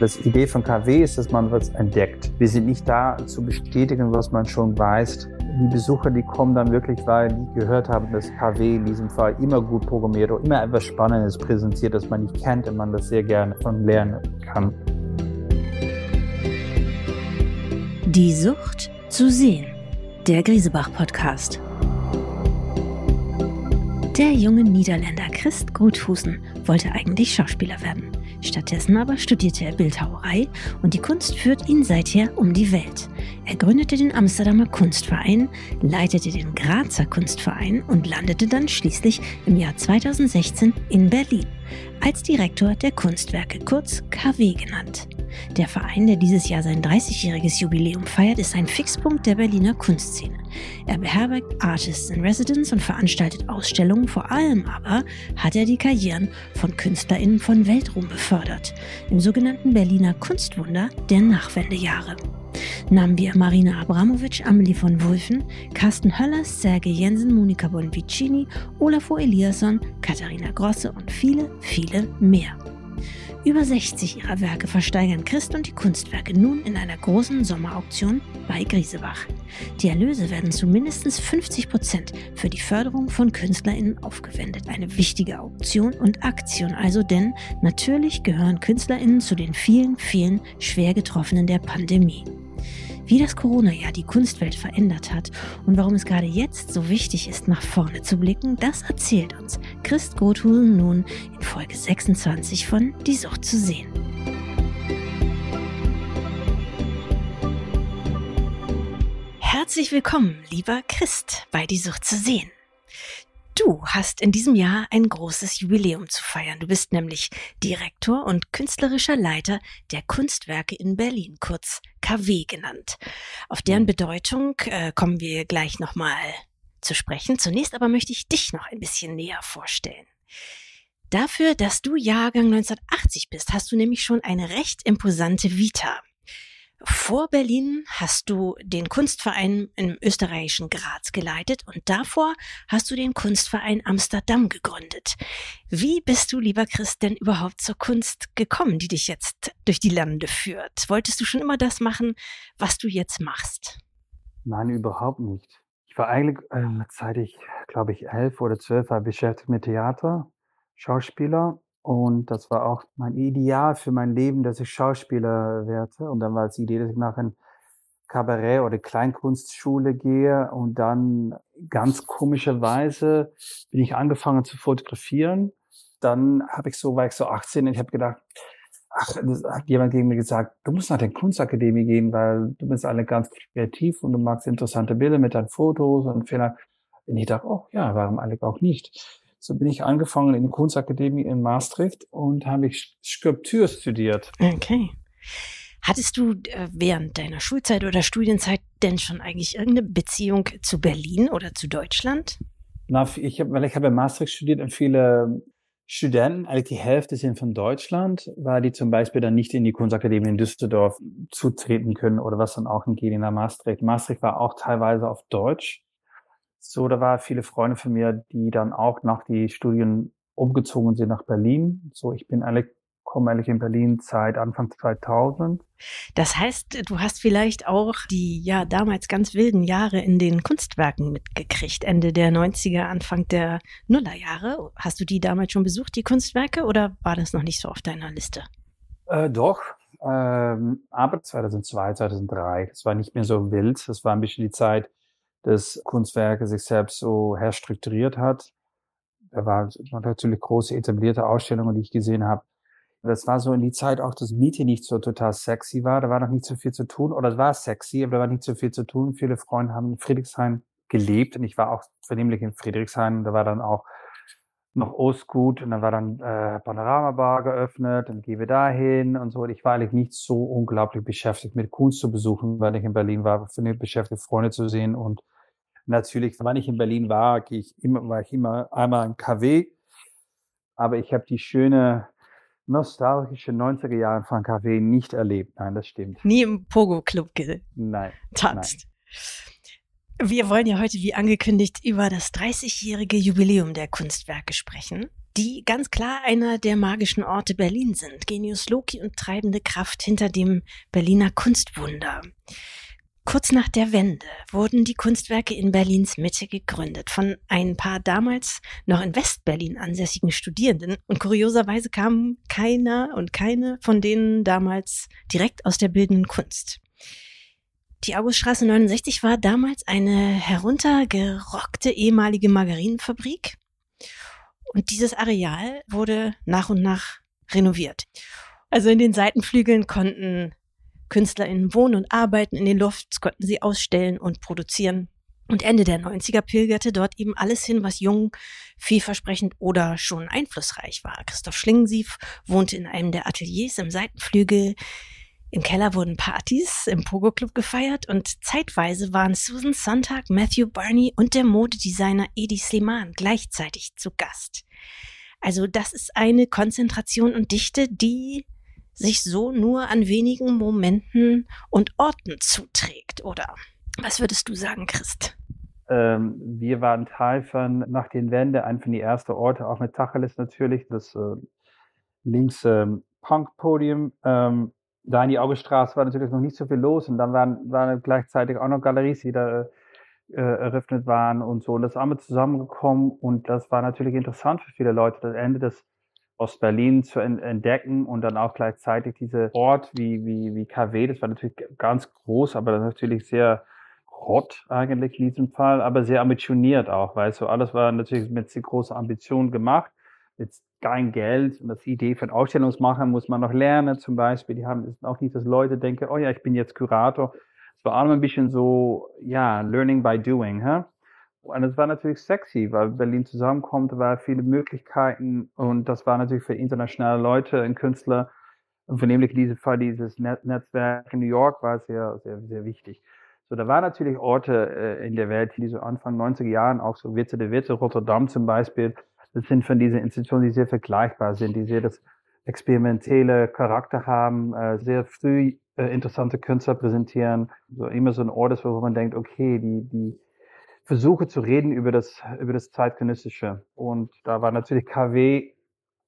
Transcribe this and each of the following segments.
Das Idee von KW ist, dass man was entdeckt. Wir sind nicht da zu bestätigen, was man schon weiß. Die Besucher, die kommen dann wirklich, weil die gehört haben, dass KW in diesem Fall immer gut programmiert und immer etwas Spannendes präsentiert, das man nicht kennt und man das sehr gerne von lernen kann. Die Sucht zu sehen. Der Griesebach-Podcast. Der junge Niederländer Christ Gruthusen wollte eigentlich Schauspieler werden. Stattdessen aber studierte er Bildhauerei und die Kunst führt ihn seither um die Welt. Er gründete den Amsterdamer Kunstverein, leitete den Grazer Kunstverein und landete dann schließlich im Jahr 2016 in Berlin als Direktor der Kunstwerke, kurz KW genannt. Der Verein, der dieses Jahr sein 30-jähriges Jubiläum feiert, ist ein Fixpunkt der Berliner Kunstszene. Er beherbergt Artists in Residence und veranstaltet Ausstellungen, vor allem aber hat er die Karrieren von KünstlerInnen von Weltruhm befördert, im sogenannten Berliner Kunstwunder der Nachwendejahre. Namen wir Marina Abramovic, Amelie von Wulfen, Carsten Höllers, Sergei Jensen, Monika Bonvicini, Olafur Eliasson, Katharina Grosse und viele, viele mehr. Über 60 ihrer Werke versteigern Christ und die Kunstwerke nun in einer großen Sommerauktion bei Griesebach. Die Erlöse werden zu mindestens 50 Prozent für die Förderung von KünstlerInnen aufgewendet. Eine wichtige Auktion und Aktion also, denn natürlich gehören KünstlerInnen zu den vielen, vielen schwer getroffenen der Pandemie. Wie das Corona-Jahr die Kunstwelt verändert hat und warum es gerade jetzt so wichtig ist, nach vorne zu blicken, das erzählt uns Christ Grothusen nun in Folge 26 von Die Sucht zu sehen. Herzlich willkommen, lieber Christ, bei Die Sucht zu sehen. Du hast in diesem Jahr ein großes Jubiläum zu feiern. Du bist nämlich Direktor und künstlerischer Leiter der Kunstwerke in Berlin, kurz KW genannt. Auf deren mhm. Bedeutung äh, kommen wir gleich nochmal zu sprechen. Zunächst aber möchte ich dich noch ein bisschen näher vorstellen. Dafür, dass du Jahrgang 1980 bist, hast du nämlich schon eine recht imposante Vita. Vor Berlin hast du den Kunstverein im österreichischen Graz geleitet und davor hast du den Kunstverein Amsterdam gegründet. Wie bist du, lieber Christ, denn überhaupt zur Kunst gekommen, die dich jetzt durch die Lande führt? Wolltest du schon immer das machen, was du jetzt machst? Nein, überhaupt nicht. Ich war eigentlich, äh, seit ich, glaube ich, elf oder zwölf war, beschäftigt mit Theater, Schauspieler und das war auch mein Ideal für mein Leben, dass ich Schauspieler werde. Und dann war es die Idee, dass ich nach ein Kabarett oder Kleinkunstschule gehe. Und dann ganz komischerweise bin ich angefangen zu fotografieren. Dann habe ich so, war ich so 18 und ich habe gedacht, ach, das hat jemand gegen mir gesagt, du musst nach der Kunstakademie gehen, weil du bist alle ganz kreativ und du magst interessante Bilder mit deinen Fotos und vielleicht. Und ich dachte, oh ja, warum eigentlich auch nicht? So bin ich angefangen in der Kunstakademie in Maastricht und habe ich Skulptur studiert. Okay. Hattest du äh, während deiner Schulzeit oder Studienzeit denn schon eigentlich irgendeine Beziehung zu Berlin oder zu Deutschland? Na, ich habe, weil ich habe in Maastricht studiert und viele Studenten, eigentlich die Hälfte sind von Deutschland, weil die zum Beispiel dann nicht in die Kunstakademie in Düsseldorf zutreten können oder was dann auch in Gehen Maastricht. Maastricht war auch teilweise auf Deutsch. So, da waren viele Freunde von mir, die dann auch nach die Studien umgezogen sind nach Berlin. So, ich bin ehrlich, komme ehrlich in Berlin seit Anfang 2000. Das heißt, du hast vielleicht auch die ja damals ganz wilden Jahre in den Kunstwerken mitgekriegt, Ende der 90er, Anfang der Nullerjahre. Hast du die damals schon besucht, die Kunstwerke, oder war das noch nicht so auf deiner Liste? Äh, doch, ähm, aber 2002, 2003, das war nicht mehr so wild. Das war ein bisschen die Zeit, das Kunstwerke sich selbst so herstrukturiert hat. Da war natürlich große etablierte Ausstellungen, die ich gesehen habe. Das war so in die Zeit auch, dass Miete nicht so total sexy war. Da war noch nicht so viel zu tun. Oder es war sexy, aber da war nicht so viel zu tun. Viele Freunde haben in Friedrichshain gelebt und ich war auch vernehmlich in Friedrichshain. Da war dann auch noch Ostgut und dann war dann äh, Panoramabar geöffnet, dann gehen wir dahin und so. Und ich war eigentlich nicht so unglaublich beschäftigt mit Kunst zu besuchen, weil ich in Berlin war, beschäftigt Freunde zu sehen und natürlich, wenn ich in Berlin war, gehe ich immer, war ich immer einmal in KW, aber ich habe die schöne nostalgische 90er Jahre von KW nicht erlebt. Nein, das stimmt. Nie im Pogo-Club getanzt. Nein. Wir wollen ja heute, wie angekündigt, über das 30-jährige Jubiläum der Kunstwerke sprechen, die ganz klar einer der magischen Orte Berlin sind. Genius Loki und treibende Kraft hinter dem Berliner Kunstwunder. Kurz nach der Wende wurden die Kunstwerke in Berlins Mitte gegründet von ein paar damals noch in Westberlin ansässigen Studierenden und kurioserweise kamen keiner und keine von denen damals direkt aus der bildenden Kunst. Die Auguststraße 69 war damals eine heruntergerockte ehemalige Margarinenfabrik und dieses Areal wurde nach und nach renoviert. Also in den Seitenflügeln konnten KünstlerInnen wohnen und arbeiten in den Lofts, konnten sie ausstellen und produzieren. Und Ende der 90er pilgerte dort eben alles hin, was jung, vielversprechend oder schon einflussreich war. Christoph Schlingensief wohnte in einem der Ateliers im Seitenflügel. Im Keller wurden Partys im Pogo Club gefeiert und zeitweise waren Susan Sontag, Matthew Barney und der Modedesigner Edi Sliman gleichzeitig zu Gast. Also das ist eine Konzentration und Dichte, die sich so nur an wenigen Momenten und Orten zuträgt, oder? Was würdest du sagen, Christ? Ähm, wir waren Teil von, nach den Wende, ein von die ersten Orte, auch mit Tacheles natürlich, das äh, links ähm, Punk-Podium. Ähm, da in die Augestraße war natürlich noch nicht so viel los und dann waren, waren gleichzeitig auch noch Galeries, die da äh, eröffnet waren und so. Und das haben wir zusammengekommen und das war natürlich interessant für viele Leute, das Ende des Ostberlin zu entdecken und dann auch gleichzeitig diese Ort wie, wie, wie KW, das war natürlich ganz groß, aber natürlich sehr rot eigentlich in diesem Fall, aber sehr ambitioniert auch, weißt du, alles war natürlich mit sehr großer Ambition gemacht, mit kein Geld und das Idee von Ausstellungsmachen muss man noch lernen zum Beispiel, die haben auch nicht, dass Leute denken, oh ja, ich bin jetzt Kurator, es war auch ein bisschen so, ja, learning by doing, hä? Und es war natürlich sexy, weil Berlin zusammenkommt, war viele Möglichkeiten und das war natürlich für internationale Leute, ein Künstler, und vornehmlich in diesem Fall dieses Netzwerk in New York war sehr, sehr, sehr wichtig. So, da waren natürlich Orte äh, in der Welt, die so Anfang 90er Jahren, auch so Witze der Witze, Rotterdam zum Beispiel, das sind von diesen Institutionen, die sehr vergleichbar sind, die sehr das experimentelle Charakter haben, äh, sehr früh äh, interessante Künstler präsentieren, so immer so ein Ort ist, wo man denkt, okay, die, die, versuche zu reden über das, über das Zeitgenössische. Und da war natürlich KW,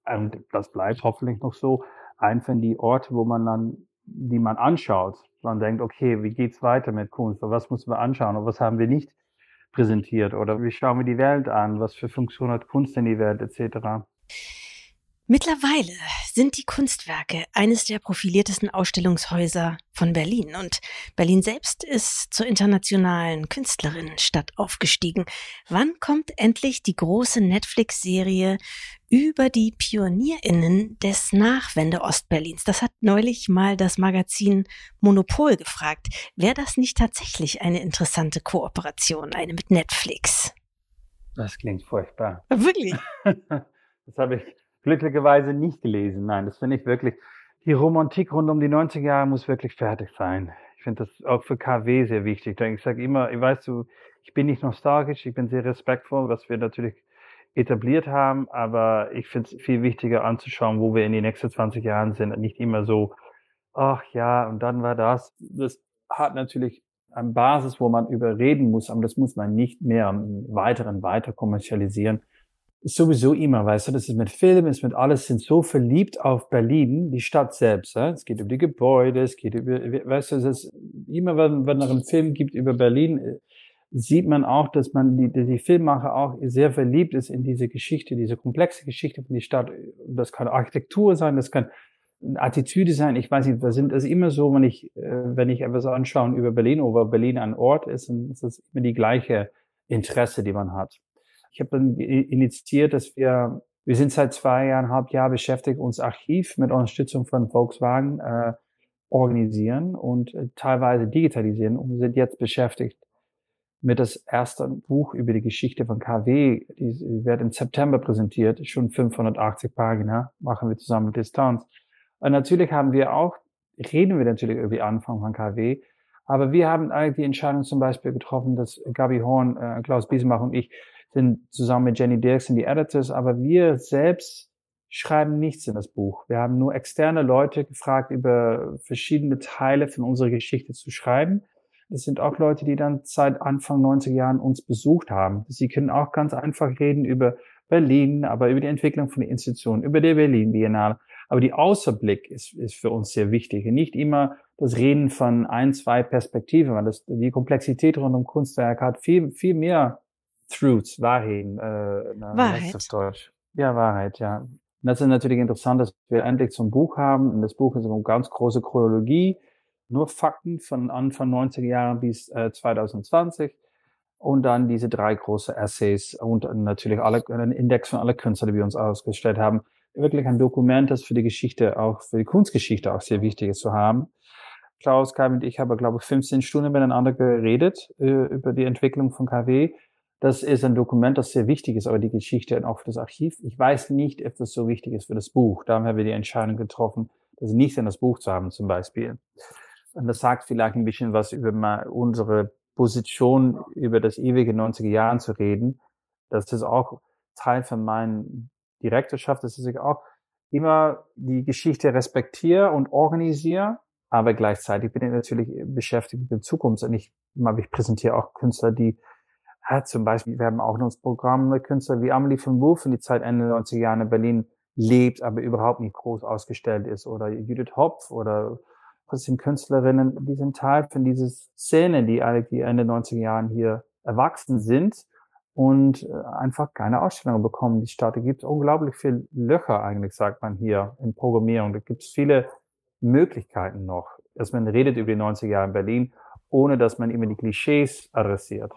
und das bleibt hoffentlich noch so, ein von die Orte, wo man dann, die man anschaut. Man denkt, okay, wie geht's weiter mit Kunst? Was müssen wir anschauen? Und was haben wir nicht präsentiert? Oder wie schauen wir die Welt an? Was für Funktion hat Kunst in die Welt, etc.? Mittlerweile sind die Kunstwerke eines der profiliertesten Ausstellungshäuser von Berlin und Berlin selbst ist zur internationalen Künstlerinnenstadt aufgestiegen. Wann kommt endlich die große Netflix-Serie über die Pionierinnen des Nachwende-Ostberlins? Das hat neulich mal das Magazin Monopol gefragt. Wäre das nicht tatsächlich eine interessante Kooperation, eine mit Netflix? Das klingt furchtbar. Wirklich? das habe ich glücklicherweise nicht gelesen. Nein, das finde ich wirklich, die Romantik rund um die 90er Jahre muss wirklich fertig sein. Ich finde das auch für KW sehr wichtig. Ich sage immer, ich weiß du, ich bin nicht nostalgisch, ich bin sehr respektvoll, was wir natürlich etabliert haben, aber ich finde es viel wichtiger anzuschauen, wo wir in den nächsten 20 Jahren sind. Nicht immer so, ach ja, und dann war das. Das hat natürlich eine Basis, wo man überreden muss, aber das muss man nicht mehr im Weiteren weiter kommerzialisieren sowieso immer, weißt du, das ist mit Film, ist mit alles, sind so verliebt auf Berlin, die Stadt selbst. Ja? Es geht über die Gebäude, es geht über, weißt du, es ist immer, wenn, wenn es einen Film gibt über Berlin, äh, sieht man auch, dass man die, die Filmmacher auch sehr verliebt ist in diese Geschichte, diese komplexe Geschichte von der Stadt. Das kann Architektur sein, das kann Attitüde sein. Ich weiß nicht, da sind es immer so, wenn ich, äh, wenn ich etwas anschaue über Berlin, oder Berlin ein Ort ist, dann ist es immer die gleiche Interesse, die man hat. Ich habe dann initiiert, dass wir, wir sind seit zweieinhalb Jahren beschäftigt, uns Archiv mit Unterstützung von Volkswagen äh, organisieren und äh, teilweise digitalisieren. Und wir sind jetzt beschäftigt mit das erste Buch über die Geschichte von KW. Die wird im September präsentiert, schon 580 Pagina, machen wir zusammen mit Distanz. Und natürlich haben wir auch, reden wir natürlich über die Anfang von KW, aber wir haben eigentlich die Entscheidung zum Beispiel getroffen, dass Gabi Horn, äh, Klaus Biesemach und ich sind zusammen mit Jenny Dirksen die Editors, aber wir selbst schreiben nichts in das Buch. Wir haben nur externe Leute gefragt, über verschiedene Teile von unserer Geschichte zu schreiben. das sind auch Leute, die dann seit Anfang 90er Jahren uns besucht haben. Sie können auch ganz einfach reden über Berlin, aber über die Entwicklung von den Institutionen, über die Berlin Biennale. Aber die Außerblick ist, ist für uns sehr wichtig. Nicht immer das Reden von ein, zwei Perspektiven, weil das, die Komplexität rund um Kunstwerk hat viel, viel mehr Truths, Wahrheiten. Äh, Wahrheit. Auf Deutsch. Ja, Wahrheit, ja. Und das ist natürlich interessant, dass wir endlich zum Buch haben. Und das Buch ist eine ganz große Chronologie, nur Fakten von Anfang 90er Jahren bis äh, 2020. Und dann diese drei große Essays und natürlich alle, einen Index von alle Künstler, die wir uns ausgestellt haben. Wirklich ein Dokument, das für die Geschichte, auch für die Kunstgeschichte auch sehr wichtig ist zu haben. Klaus, Kai und ich haben, glaube ich, 15 Stunden miteinander geredet äh, über die Entwicklung von KW. Das ist ein Dokument, das sehr wichtig ist, aber die Geschichte auch für das Archiv. Ich weiß nicht, ob das so wichtig ist für das Buch. Da haben wir die Entscheidung getroffen, das nicht in das Buch zu haben, zum Beispiel. Und das sagt vielleicht ein bisschen was über unsere Position, über das ewige 90er Jahren zu reden. Das ist auch Teil von meinen Direktorschaft, dass ich auch immer die Geschichte respektiere und organisiere, aber gleichzeitig bin ich natürlich beschäftigt mit der Zukunft. Und ich, ich präsentiere auch Künstler, die ja, zum Beispiel, wir haben auch noch das Programm mit Künstler wie Amelie von Wolf in die Zeit Ende 90er Jahre in Berlin lebt, aber überhaupt nicht groß ausgestellt ist. Oder Judith Hopf oder das sind Künstlerinnen, die sind Teil von dieser Szene, die die Ende 90er Jahren hier erwachsen sind und äh, einfach keine Ausstellungen bekommen. Die Stadt, gibt unglaublich viele Löcher eigentlich, sagt man hier in Programmierung. Da gibt es viele Möglichkeiten noch, dass man redet über die 90er Jahre in Berlin, ohne dass man immer die Klischees adressiert.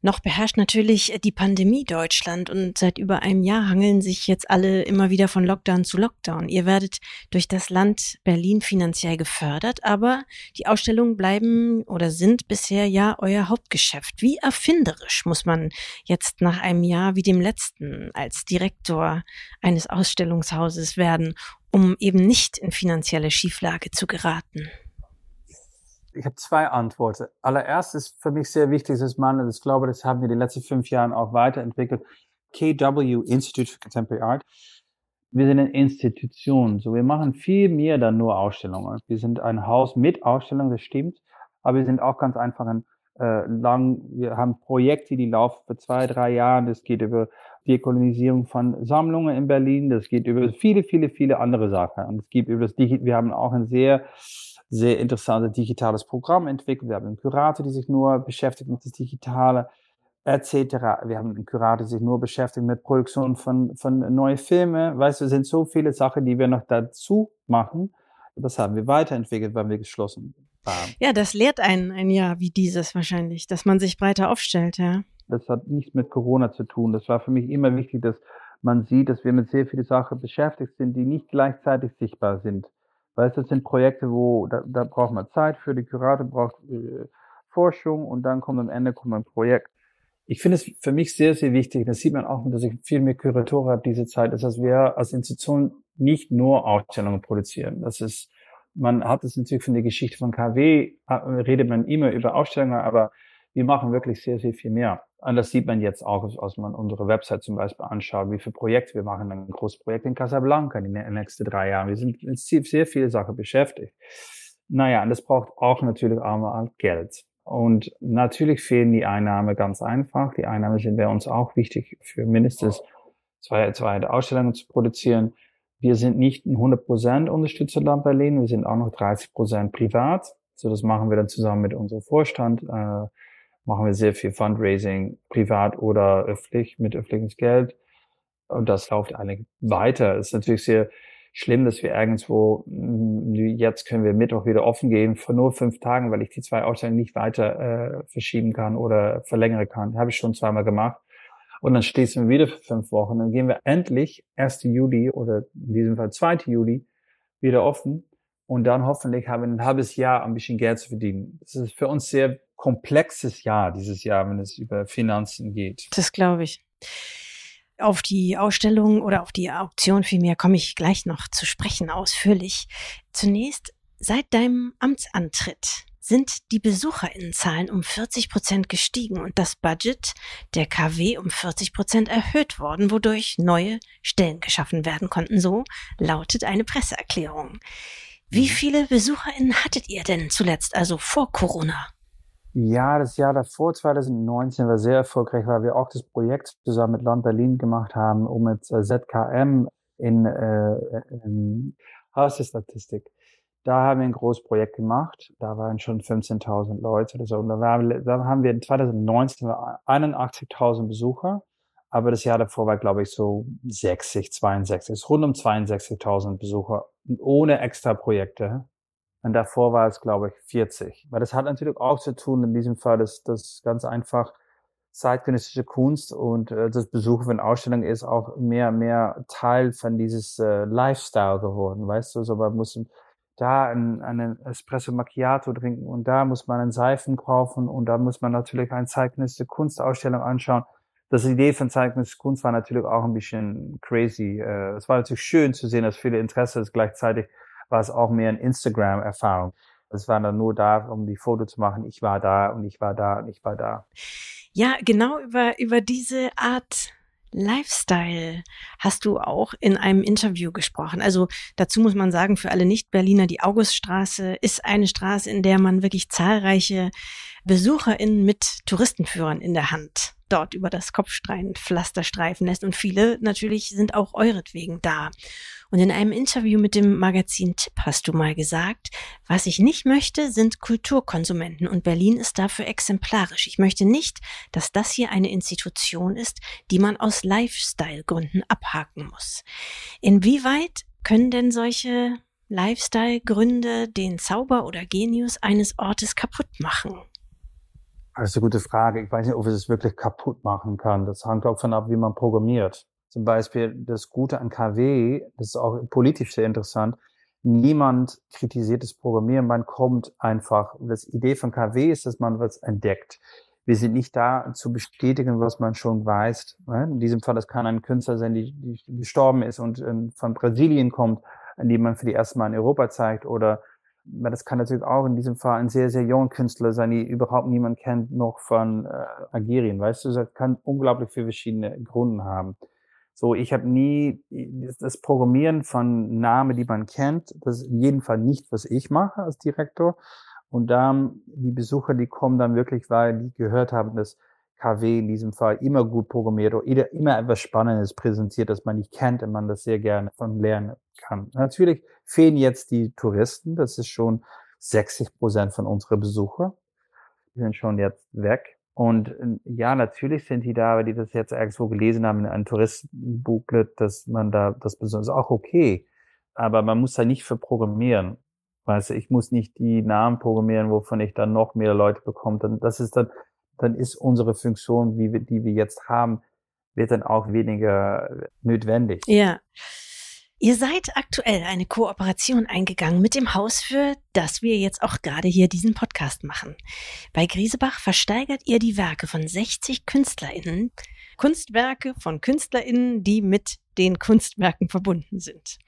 Noch beherrscht natürlich die Pandemie Deutschland und seit über einem Jahr hangeln sich jetzt alle immer wieder von Lockdown zu Lockdown. Ihr werdet durch das Land Berlin finanziell gefördert, aber die Ausstellungen bleiben oder sind bisher ja euer Hauptgeschäft. Wie erfinderisch muss man jetzt nach einem Jahr wie dem letzten als Direktor eines Ausstellungshauses werden, um eben nicht in finanzielle Schieflage zu geraten? Ich habe zwei Antworten. Allererst ist für mich sehr wichtig, dass man, das glaube, das haben wir die letzten fünf Jahren auch weiterentwickelt. KW Institute for Contemporary Art. Wir sind eine Institution, so wir machen viel mehr dann nur Ausstellungen. Wir sind ein Haus mit Ausstellungen, das stimmt, aber wir sind auch ganz einfach ein äh, lang, wir haben Projekte, die laufen für zwei, drei Jahre. Das geht über Dekolonisierung von Sammlungen in Berlin, das geht über viele, viele, viele andere Sachen. Und es gibt über das Digi wir haben auch ein sehr sehr interessantes digitales Programm entwickelt. Wir haben einen Kurator, der sich nur beschäftigt mit das Digitale, etc. Wir haben einen Kurator, der sich nur beschäftigt mit Produktion von, von neuen Filmen. Weißt du, es sind so viele Sachen, die wir noch dazu machen. Das haben wir weiterentwickelt, weil wir geschlossen waren. Ja, das lehrt einen ein Jahr wie dieses wahrscheinlich, dass man sich breiter aufstellt, ja. Das hat nichts mit Corona zu tun. Das war für mich immer wichtig, dass man sieht, dass wir mit sehr vielen Sachen beschäftigt sind, die nicht gleichzeitig sichtbar sind. Du, das sind Projekte, wo da, da braucht man Zeit für, die Kurator braucht äh, Forschung und dann kommt am Ende kommt ein Projekt. Ich finde es für mich sehr, sehr wichtig, das sieht man auch, dass ich viel mehr Kuratoren habe diese Zeit, ist, dass wir als Institution nicht nur Ausstellungen produzieren. Das ist, man hat es natürlich von der Geschichte von KW, äh, redet man immer über Ausstellungen, aber wir machen wirklich sehr, sehr viel mehr. Und das sieht man jetzt auch, als man unsere Website zum Beispiel anschaut, wie viele Projekte wir machen. Ein großes Projekt in Casablanca in den nächsten drei Jahren. Wir sind mit sehr viele Sachen beschäftigt. Naja, und das braucht auch natürlich einmal Geld. Und natürlich fehlen die Einnahmen ganz einfach. Die Einnahmen sind bei uns auch wichtig, für mindestens zwei, zwei Ausstellungen zu produzieren. Wir sind nicht ein 100% Unterstützerland Berlin, wir sind auch noch 30% privat. So, das machen wir dann zusammen mit unserem Vorstand. Äh, machen wir sehr viel Fundraising, privat oder öffentlich, mit öffentlichem Geld. Und das läuft eigentlich weiter. Es ist natürlich sehr schlimm, dass wir irgendwo, mm, jetzt können wir Mittwoch wieder offen gehen, für nur fünf Tagen, weil ich die zwei Ausstellungen nicht weiter äh, verschieben kann oder verlängern kann. Habe ich schon zweimal gemacht. Und dann schließen wir wieder für fünf Wochen. Dann gehen wir endlich 1. Juli oder in diesem Fall 2. Juli wieder offen. Und dann hoffentlich haben wir ein halbes Jahr ein bisschen Geld zu verdienen. Das ist für uns sehr komplexes Jahr dieses Jahr, wenn es über Finanzen geht. Das glaube ich. Auf die Ausstellung oder auf die Auktion vielmehr komme ich gleich noch zu sprechen, ausführlich. Zunächst, seit deinem Amtsantritt sind die Besucherinnenzahlen um 40 Prozent gestiegen und das Budget der KW um 40 Prozent erhöht worden, wodurch neue Stellen geschaffen werden konnten. So lautet eine Presseerklärung. Wie mhm. viele BesucherInnen hattet ihr denn zuletzt, also vor Corona? Ja, das Jahr davor, 2019, war sehr erfolgreich, weil wir auch das Projekt zusammen mit Land Berlin gemacht haben, um mit äh, ZKM in, äh, in Hausstatistik. Da haben wir ein großes Projekt gemacht. Da waren schon 15.000 Leute oder so. Und da, war, da haben wir in 2019 81.000 Besucher. Aber das Jahr davor war, glaube ich, so 60, 62, rund um 62.000 Besucher ohne extra Projekte. Und davor war es, glaube ich, 40. Weil das hat natürlich auch zu tun, in diesem Fall, dass das ganz einfach zeitgenössische Kunst und äh, das Besuch von Ausstellungen ist auch mehr mehr Teil von dieses äh, Lifestyle geworden, weißt du? So man muss da einen, einen Espresso Macchiato trinken und da muss man einen Seifen kaufen und da muss man natürlich eine zeitgenössische Kunstausstellung anschauen. Das Idee von zeitgenössischer Kunst war natürlich auch ein bisschen crazy. Äh, es war natürlich schön zu sehen, dass viele Interesse ist. Gleichzeitig war es auch mehr eine Instagram-Erfahrung. Es war dann nur da, um die Foto zu machen. Ich war da und ich war da und ich war da. Ja, genau über, über diese Art Lifestyle hast du auch in einem Interview gesprochen. Also dazu muss man sagen, für alle Nicht-Berliner, die Auguststraße ist eine Straße, in der man wirklich zahlreiche BesucherInnen mit Touristenführern in der Hand dort über das Kopfstreifenpflaster streifen lässt. Und viele natürlich sind auch euretwegen da. Und in einem Interview mit dem Magazin Tipp hast du mal gesagt, was ich nicht möchte, sind Kulturkonsumenten und Berlin ist dafür exemplarisch. Ich möchte nicht, dass das hier eine Institution ist, die man aus Lifestyle-Gründen abhaken muss. Inwieweit können denn solche Lifestyle-Gründe den Zauber oder Genius eines Ortes kaputt machen? Das ist eine gute Frage. Ich weiß nicht, ob es es wirklich kaputt machen kann. Das hängt auch von ab, wie man programmiert. Zum Beispiel das Gute an KW, das ist auch politisch sehr interessant. Niemand kritisiert das Programmieren. Man kommt einfach. Das Idee von KW ist, dass man was entdeckt. Wir sind nicht da zu bestätigen, was man schon weiß. In diesem Fall, das kann ein Künstler sein, die gestorben ist und ähm, von Brasilien kommt, an dem man für die erste Mal in Europa zeigt oder weil das kann natürlich auch in diesem Fall ein sehr, sehr junger Künstler sein, die überhaupt niemand kennt, noch von äh, Algerien. Weißt du, das kann unglaublich viele verschiedene Gründe haben. So, ich habe nie das Programmieren von Namen, die man kennt, das ist in jedem Fall nicht, was ich mache als Direktor. Und dann die Besucher, die kommen dann wirklich, weil die gehört haben, dass KW in diesem Fall immer gut programmiert oder immer etwas Spannendes präsentiert, das man nicht kennt und man das sehr gerne von lernen kann. Natürlich fehlen jetzt die Touristen, das ist schon 60 Prozent von unseren Besucher. Die sind schon jetzt weg. Und äh, ja, natürlich sind die da, weil die das jetzt irgendwo gelesen haben in einem Touristenbooklet, dass man da das besonders auch okay. Aber man muss da nicht für programmieren. Weißt du, ich muss nicht die Namen programmieren, wovon ich dann noch mehr Leute bekomme. Das ist dann, dann ist unsere Funktion, wie wir, die wir jetzt haben, wird dann auch weniger notwendig. Ja. Ihr seid aktuell eine Kooperation eingegangen mit dem Haus, für das wir jetzt auch gerade hier diesen Podcast machen. Bei Griesebach versteigert ihr die Werke von 60 KünstlerInnen, Kunstwerke von KünstlerInnen, die mit den Kunstwerken verbunden sind,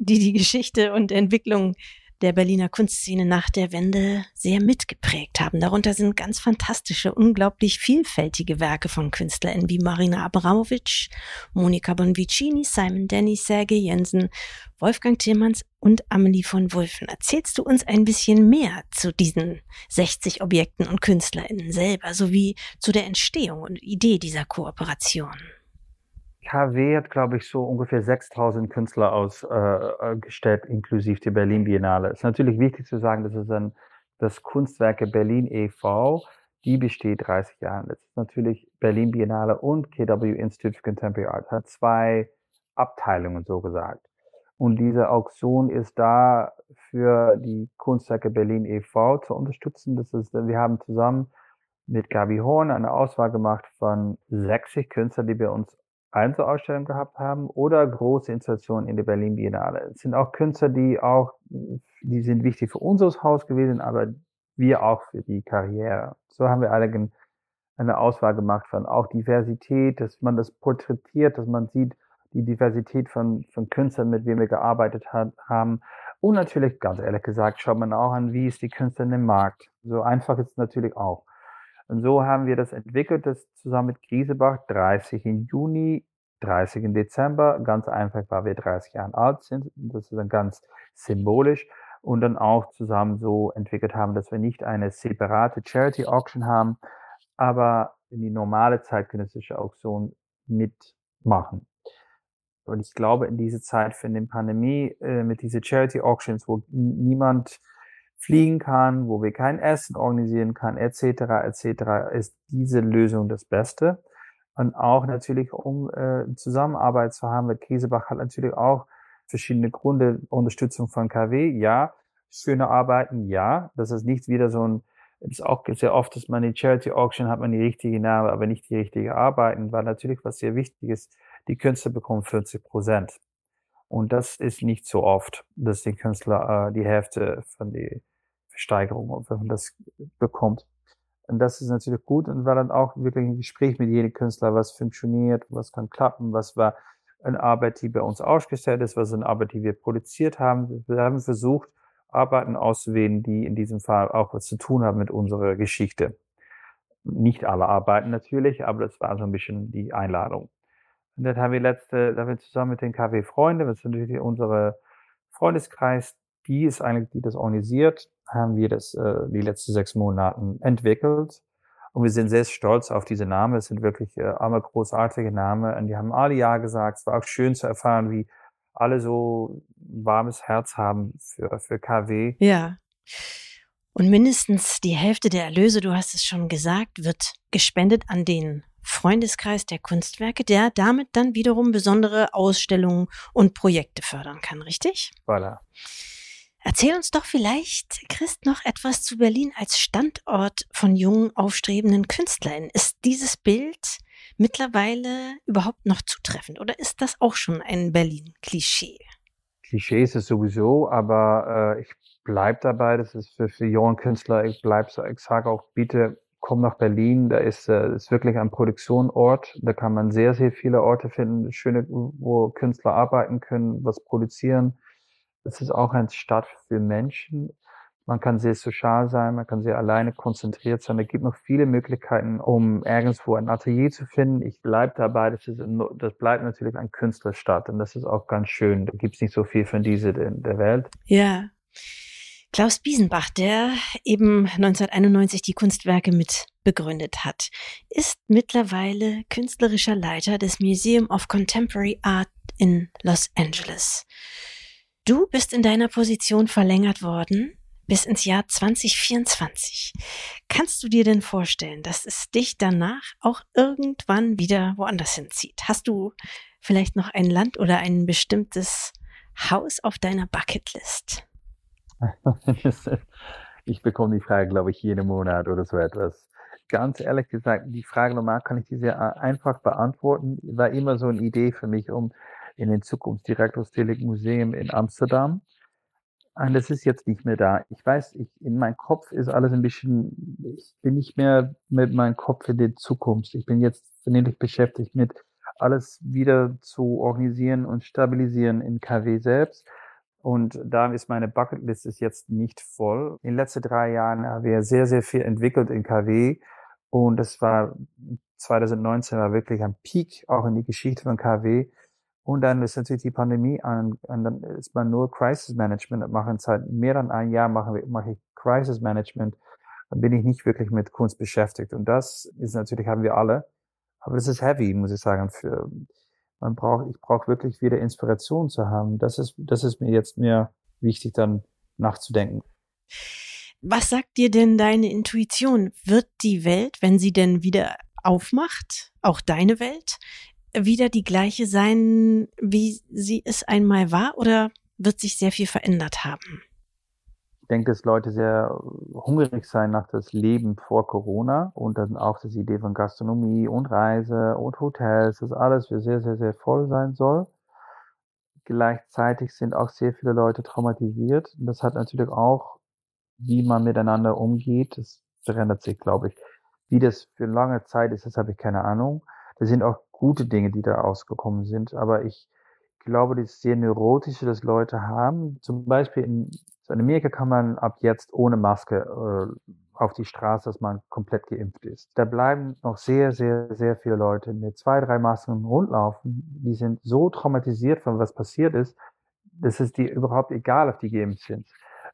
die die Geschichte und Entwicklung der Berliner Kunstszene nach der Wende sehr mitgeprägt haben. Darunter sind ganz fantastische, unglaublich vielfältige Werke von KünstlerInnen wie Marina Abramovic, Monika Bonvicini, Simon Denny, Sergei Jensen, Wolfgang Tillmanns und Amelie von Wulfen. Erzählst du uns ein bisschen mehr zu diesen 60 Objekten und KünstlerInnen selber, sowie zu der Entstehung und Idee dieser Kooperation? KW hat, glaube ich, so ungefähr 6000 Künstler ausgestellt, äh, inklusive der Berlin Biennale. Es ist natürlich wichtig zu sagen, dass es dann das Kunstwerke Berlin e.V., die besteht 30 Jahre. Das ist natürlich Berlin Biennale und KW Institute for Contemporary Art, hat zwei Abteilungen so gesagt. Und diese Auktion ist da für die Kunstwerke Berlin e.V. zu unterstützen. Das ist, wir haben zusammen mit Gabi Horn eine Auswahl gemacht von 60 Künstlern, die wir uns Einzelausstellungen gehabt haben oder große Installationen in der Berlin Biennale. Es sind auch Künstler, die auch, die sind wichtig für unser Haus gewesen, aber wir auch für die Karriere. So haben wir alle eine Auswahl gemacht von auch Diversität, dass man das porträtiert, dass man sieht, die Diversität von, von Künstlern, mit denen wir gearbeitet hat, haben. Und natürlich, ganz ehrlich gesagt, schaut man auch an, wie ist die Künstlerin im Markt. So einfach ist es natürlich auch. Und so haben wir das entwickelt, das zusammen mit Griesebach, 30 im Juni, 30 im Dezember, ganz einfach, weil wir 30 Jahre alt sind. Das ist dann ganz symbolisch. und dann auch zusammen so entwickelt haben, dass wir nicht eine separate Charity Auction haben, aber in die normale zeitgenössische Auktion mitmachen. Und ich glaube, in dieser Zeit für die Pandemie, äh, mit diesen Charity Auctions, wo niemand fliegen kann, wo wir kein Essen organisieren kann, etc., etc., ist diese Lösung das Beste. Und auch natürlich, um äh, Zusammenarbeit zu haben mit Käsebach, hat natürlich auch verschiedene Gründe. Unterstützung von KW, ja. Schöne Arbeiten, ja. Das ist nicht wieder so ein, ist auch sehr oft, dass man in Charity Auction hat man die richtige Name, aber nicht die richtige Arbeiten, weil natürlich was sehr wichtig ist, die Künstler bekommen 40 Prozent. Und das ist nicht so oft, dass die Künstler äh, die Hälfte von der Versteigerung, wenn man das bekommt. Und das ist natürlich gut und war dann auch wirklich ein Gespräch mit jedem Künstler, was funktioniert, was kann klappen, was war eine Arbeit, die bei uns ausgestellt ist, was eine Arbeit, die wir produziert haben. Wir haben versucht, Arbeiten auszuwählen, die in diesem Fall auch was zu tun haben mit unserer Geschichte. Nicht alle Arbeiten natürlich, aber das war so ein bisschen die Einladung. Und dann haben wir letzte, da wir zusammen mit den KW Freunde, das ist natürlich unsere Freundeskreis, die ist eigentlich, die das organisiert, haben wir das äh, die letzten sechs Monaten entwickelt. Und wir sind sehr stolz auf diese Namen. Es sind wirklich äh, alle großartige Namen. Und die haben alle Ja gesagt. Es war auch schön zu erfahren, wie alle so ein warmes Herz haben für, für KW. Ja. Und mindestens die Hälfte der Erlöse, du hast es schon gesagt, wird gespendet an den Freundeskreis der Kunstwerke, der damit dann wiederum besondere Ausstellungen und Projekte fördern kann, richtig? Voilà. Erzähl uns doch vielleicht, Christ, noch etwas zu Berlin als Standort von jungen, aufstrebenden Künstlern. Ist dieses Bild mittlerweile überhaupt noch zutreffend oder ist das auch schon ein Berlin-Klischee? Klischee ist es sowieso, aber äh, ich bleib dabei. Das ist für, für junge Künstler, ich bleib so, ich sage auch, bitte komm nach Berlin, da ist, äh, ist wirklich ein Produktionsort. Da kann man sehr, sehr viele Orte finden, schöne, wo Künstler arbeiten können, was produzieren. Es ist auch eine Stadt für Menschen. Man kann sehr sozial sein, man kann sehr alleine konzentriert sein. Es gibt noch viele Möglichkeiten, um irgendwo ein Atelier zu finden. Ich bleibe dabei, das, ist, das bleibt natürlich ein Künstlerstadt und das ist auch ganz schön. Da gibt es nicht so viel von diese in der Welt. Ja. Klaus Biesenbach, der eben 1991 die Kunstwerke mit begründet hat, ist mittlerweile künstlerischer Leiter des Museum of Contemporary Art in Los Angeles. Du bist in deiner Position verlängert worden bis ins Jahr 2024. Kannst du dir denn vorstellen, dass es dich danach auch irgendwann wieder woanders hinzieht? Hast du vielleicht noch ein Land oder ein bestimmtes Haus auf deiner Bucketlist? ich bekomme die Frage, glaube ich, jeden Monat oder so etwas. Ganz ehrlich gesagt, die Frage normal kann ich die sehr äh, einfach beantworten. War immer so eine Idee für mich, um in den Zukunft Direktorstelig Museum in Amsterdam. Und das ist jetzt nicht mehr da. Ich weiß, ich, in meinem Kopf ist alles ein bisschen, ich bin nicht mehr mit meinem Kopf in der Zukunft. Ich bin jetzt vernünftig beschäftigt mit alles wieder zu organisieren und stabilisieren in KW selbst. Und da ist meine Bucketlist ist jetzt nicht voll. In den letzten drei Jahren haben wir sehr, sehr viel entwickelt in KW. Und das war 2019 war wirklich ein Peak auch in die Geschichte von KW. Und dann ist natürlich die Pandemie an, und dann ist man nur Crisis Management machen. Seit mehr als ein Jahr mache, mache ich Crisis Management. Dann bin ich nicht wirklich mit Kunst beschäftigt. Und das ist natürlich, haben wir alle. Aber das ist heavy, muss ich sagen, für, man braucht, ich brauche wirklich wieder Inspiration zu haben. Das ist, das ist mir jetzt mehr wichtig, dann nachzudenken. Was sagt dir denn deine Intuition? Wird die Welt, wenn sie denn wieder aufmacht, auch deine Welt, wieder die gleiche sein, wie sie es einmal war, oder wird sich sehr viel verändert haben? Denke, dass Leute sehr hungrig sein nach das Leben vor Corona und dann auch das Idee von Gastronomie und Reise und Hotels, dass alles sehr, sehr, sehr voll sein soll. Gleichzeitig sind auch sehr viele Leute traumatisiert. Und das hat natürlich auch, wie man miteinander umgeht, das verändert sich, glaube ich. Wie das für lange Zeit ist, das habe ich keine Ahnung. Das sind auch gute Dinge, die da ausgekommen sind. Aber ich glaube, das sehr neurotische, das Leute haben. Zum Beispiel in in Amerika kann man ab jetzt ohne Maske äh, auf die Straße, dass man komplett geimpft ist. Da bleiben noch sehr, sehr, sehr viele Leute mit zwei, drei Masken rundlaufen. Die sind so traumatisiert von was passiert ist, dass es die überhaupt egal, ob die geimpft sind.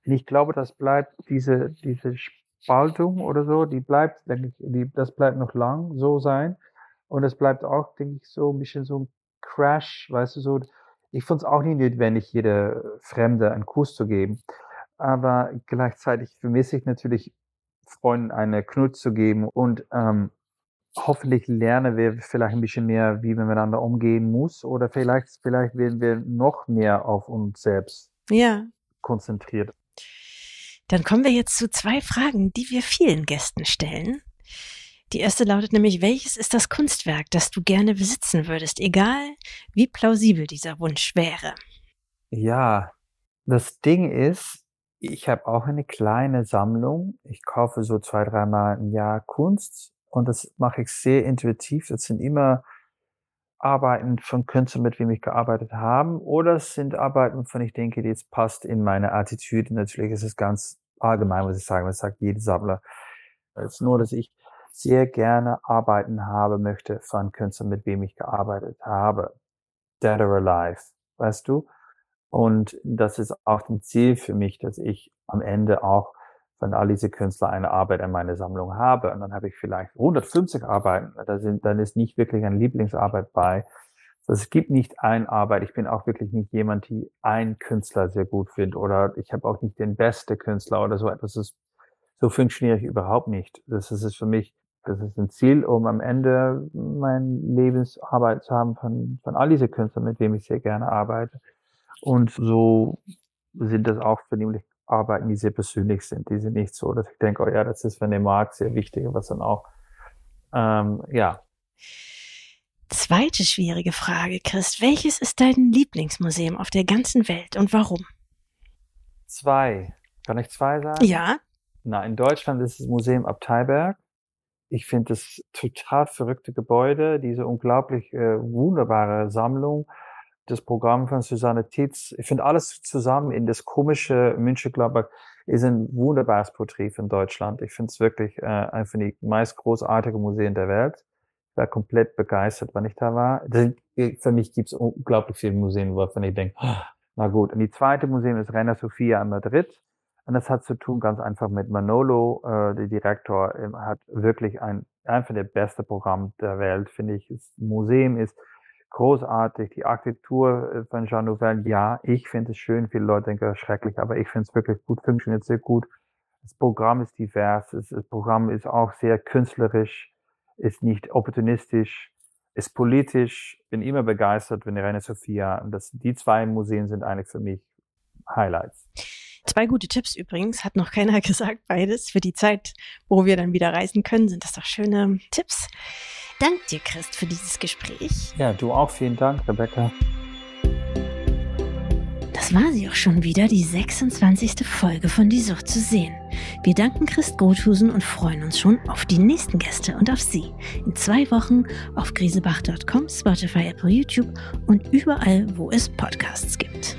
Und ich glaube, das bleibt diese, diese Spaltung oder so, die bleibt, denke ich, die, das bleibt noch lang so sein. Und es bleibt auch, denke ich, so ein bisschen so ein Crash, weißt du, so, ich fand es auch nicht notwendig, jede Fremde einen Kuss zu geben. Aber gleichzeitig vermisse ich natürlich Freunden eine Knut zu geben und ähm, hoffentlich lernen wir vielleicht ein bisschen mehr, wie man miteinander umgehen muss oder vielleicht, vielleicht werden wir noch mehr auf uns selbst ja. konzentriert. Dann kommen wir jetzt zu zwei Fragen, die wir vielen Gästen stellen. Die erste lautet nämlich, welches ist das Kunstwerk, das du gerne besitzen würdest, egal wie plausibel dieser Wunsch wäre? Ja, das Ding ist, ich habe auch eine kleine Sammlung. Ich kaufe so zwei, dreimal im Jahr Kunst und das mache ich sehr intuitiv. Das sind immer Arbeiten von Künstlern, mit wem ich gearbeitet habe, oder es sind Arbeiten, von ich denke, die jetzt passt in meine Attitüde. Natürlich ist es ganz allgemein, muss ich sagen. Das sagt jeder Sammler. Es ist nur, dass ich sehr gerne Arbeiten habe möchte von Künstlern, mit wem ich gearbeitet habe. Dead or alive, weißt du? Und das ist auch ein Ziel für mich, dass ich am Ende auch von all diese Künstler eine Arbeit in meine Sammlung habe. Und dann habe ich vielleicht 150 Arbeiten. Da sind, dann ist nicht wirklich eine Lieblingsarbeit bei. Es gibt nicht eine Arbeit. Ich bin auch wirklich nicht jemand, die einen Künstler sehr gut findet oder ich habe auch nicht den beste Künstler oder so etwas. Ist, so funktioniere ich überhaupt nicht. Das ist für mich, das ist ein Ziel, um am Ende meine Lebensarbeit zu haben von, von all diese Künstler, mit denen ich sehr gerne arbeite. Und so sind das auch vernehmlich Arbeiten, die sehr persönlich sind. Die sind nicht so, dass ich denke, oh ja, das ist für den Markt sehr wichtig, was dann auch, ähm, ja. Zweite schwierige Frage, Chris. Welches ist dein Lieblingsmuseum auf der ganzen Welt und warum? Zwei. Kann ich zwei sagen? Ja. Na, in Deutschland ist das Museum Abteiberg. Ich finde das total verrückte Gebäude, diese unglaublich äh, wunderbare Sammlung das Programm von Susanne Tietz. Ich finde alles zusammen in das komische München-Gladbach ist ein wunderbares Porträt von Deutschland. Ich finde es wirklich äh, einfach die meist großartige Museen der Welt. Ich war komplett begeistert, wann ich da war. Das, für mich gibt es unglaublich viele Museen, wovon ich denke, oh, na gut. Und die zweite Museum ist Reina Sofia in Madrid. Und das hat zu tun ganz einfach mit Manolo, äh, der Direktor, äh, hat wirklich ein einfach der beste Programm der Welt, finde ich. Das Museum ist großartig. Die Architektur äh, von Jean Nouvel, ja, ich finde es schön. Viele Leute denken, schrecklich, aber ich finde es wirklich gut, funktioniert sehr gut. Das Programm ist divers, das Programm ist auch sehr künstlerisch, ist nicht opportunistisch, ist politisch. Bin immer begeistert, wenn die Reine Sophia, das, die zwei Museen sind eigentlich für mich Highlights. Zwei gute Tipps übrigens, hat noch keiner gesagt, beides. Für die Zeit, wo wir dann wieder reisen können, sind das doch schöne Tipps danke dir, Christ, für dieses Gespräch. Ja, du auch. Vielen Dank, Rebecca. Das war sie auch schon wieder, die 26. Folge von Die Sucht zu sehen. Wir danken Christ Grothusen und freuen uns schon auf die nächsten Gäste und auf Sie. In zwei Wochen auf griesebach.com, Spotify, Apple, YouTube und überall, wo es Podcasts gibt.